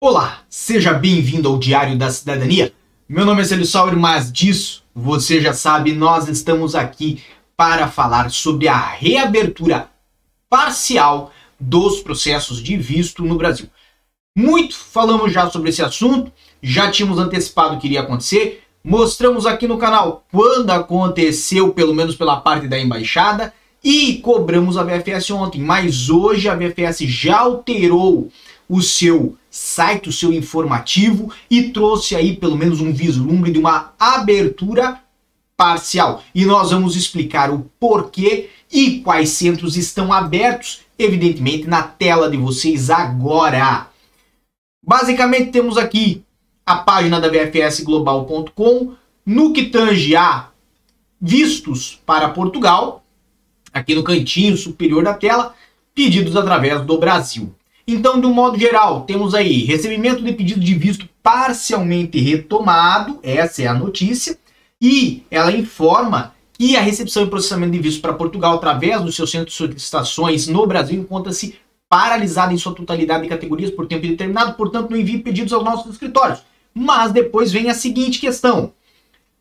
Olá, seja bem-vindo ao Diário da Cidadania. Meu nome é Célio Sauer, mas disso você já sabe, nós estamos aqui para falar sobre a reabertura parcial dos processos de visto no Brasil. Muito falamos já sobre esse assunto, já tínhamos antecipado o que iria acontecer, mostramos aqui no canal quando aconteceu, pelo menos pela parte da embaixada, e cobramos a VFS ontem, mas hoje a VFS já alterou o seu site, o seu informativo e trouxe aí pelo menos um vislumbre de uma abertura parcial. E nós vamos explicar o porquê e quais centros estão abertos, evidentemente, na tela de vocês agora. Basicamente temos aqui a página da vfsglobal.com, no que tange a vistos para Portugal, aqui no cantinho superior da tela, pedidos através do Brasil. Então, de um modo geral, temos aí recebimento de pedido de visto parcialmente retomado, essa é a notícia, e ela informa que a recepção e processamento de visto para Portugal através do seu centro de solicitações no Brasil encontra-se paralisada em sua totalidade de categorias por tempo determinado, portanto, não envie pedidos aos nossos escritórios. Mas depois vem a seguinte questão.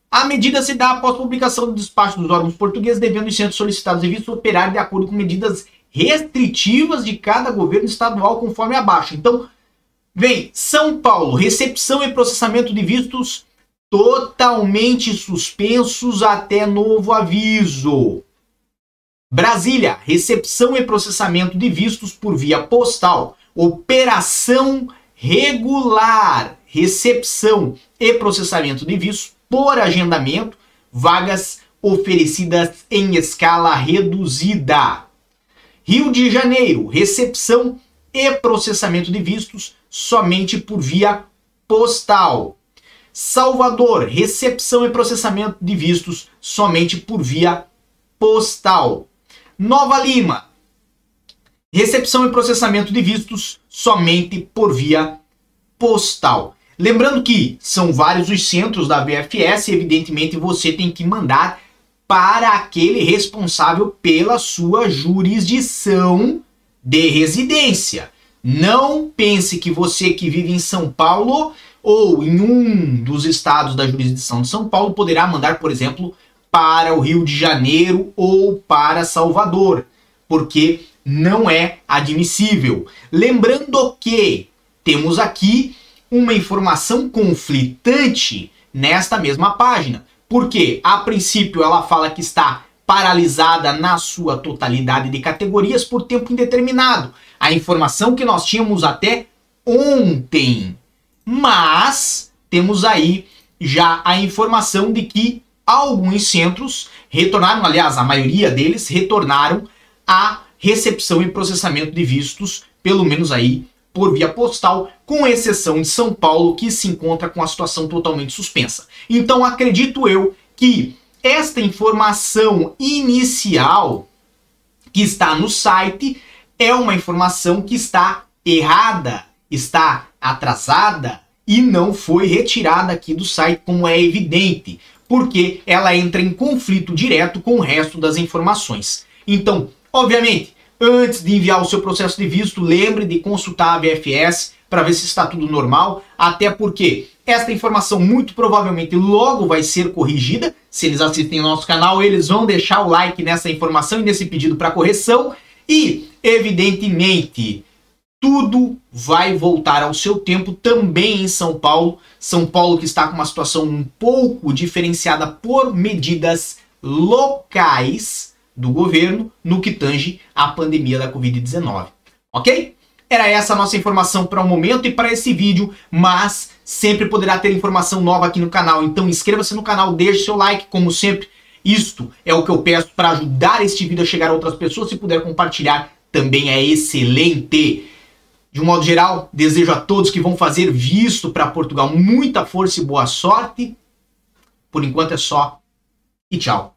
A medida se dá após publicação do despacho dos órgãos portugueses, devendo os centros solicitados de visto operar de acordo com medidas restritivas de cada governo estadual, conforme abaixo. Então, vem São Paulo, recepção e processamento de vistos totalmente suspensos até novo aviso. Brasília, recepção e processamento de vistos por via postal. Operação regular, recepção e processamento de vistos por agendamento, vagas oferecidas em escala reduzida. Rio de Janeiro, recepção e processamento de vistos somente por via postal. Salvador, recepção e processamento de vistos somente por via postal. Nova Lima, recepção e processamento de vistos somente por via postal. Lembrando que são vários os centros da VFS, evidentemente você tem que mandar para aquele responsável pela sua jurisdição de residência. Não pense que você que vive em São Paulo ou em um dos estados da jurisdição de São Paulo poderá mandar, por exemplo, para o Rio de Janeiro ou para Salvador, porque não é admissível. Lembrando que temos aqui uma informação conflitante nesta mesma página. Porque, a princípio, ela fala que está paralisada na sua totalidade de categorias por tempo indeterminado. A informação que nós tínhamos até ontem. Mas temos aí já a informação de que alguns centros retornaram, aliás, a maioria deles retornaram à recepção e processamento de vistos, pelo menos aí por via postal, com exceção de São Paulo, que se encontra com a situação totalmente suspensa. Então acredito eu que esta informação inicial que está no site é uma informação que está errada, está atrasada e não foi retirada aqui do site, como é evidente, porque ela entra em conflito direto com o resto das informações. Então, obviamente, Antes de enviar o seu processo de visto, lembre de consultar a VFS para ver se está tudo normal, até porque esta informação muito provavelmente logo vai ser corrigida. Se eles assistem ao nosso canal, eles vão deixar o like nessa informação e nesse pedido para correção e, evidentemente, tudo vai voltar ao seu tempo também em São Paulo. São Paulo que está com uma situação um pouco diferenciada por medidas locais do governo no que tange à pandemia da Covid-19. Ok? Era essa a nossa informação para o momento e para esse vídeo, mas sempre poderá ter informação nova aqui no canal. Então inscreva-se no canal, deixe seu like, como sempre. Isto é o que eu peço para ajudar este vídeo a chegar a outras pessoas. Se puder compartilhar, também é excelente. De um modo geral, desejo a todos que vão fazer visto para Portugal muita força e boa sorte. Por enquanto é só e tchau.